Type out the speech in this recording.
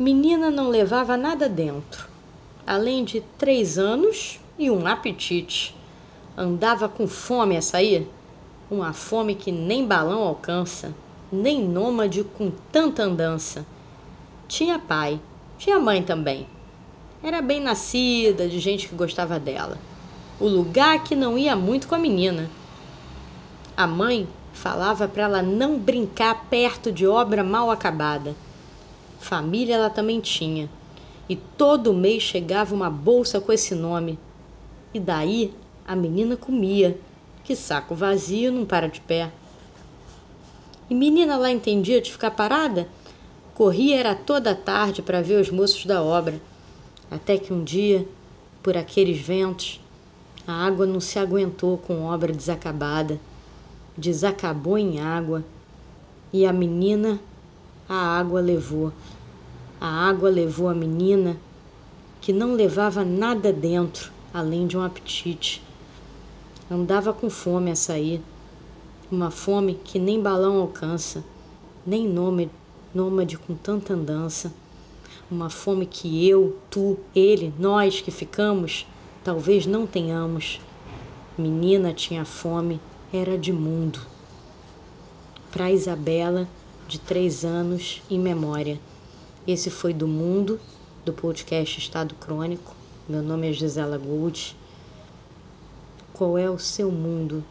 Menina não levava nada dentro, além de três anos e um apetite. Andava com fome a sair, uma fome que nem balão alcança, nem nômade com tanta andança. Tinha pai, tinha mãe também. Era bem nascida, de gente que gostava dela. O lugar que não ia muito com a menina. A mãe falava para ela não brincar perto de obra mal acabada. Família ela também tinha. E todo mês chegava uma bolsa com esse nome. E daí a menina comia, que saco vazio não para de pé. E menina lá entendia de ficar parada? Corria era toda tarde para ver os moços da obra. Até que um dia, por aqueles ventos, a água não se aguentou com obra desacabada. Desacabou em água. E a menina, a água levou. A água levou a menina, que não levava nada dentro, além de um apetite. Andava com fome a sair, uma fome que nem balão alcança, nem nômade, nômade com tanta andança. Uma fome que eu, tu, ele, nós que ficamos, talvez não tenhamos. Menina tinha fome, era de mundo. Para Isabela, de três anos, em memória. Esse foi do Mundo, do podcast Estado Crônico. Meu nome é Gisela Gould. Qual é o seu mundo?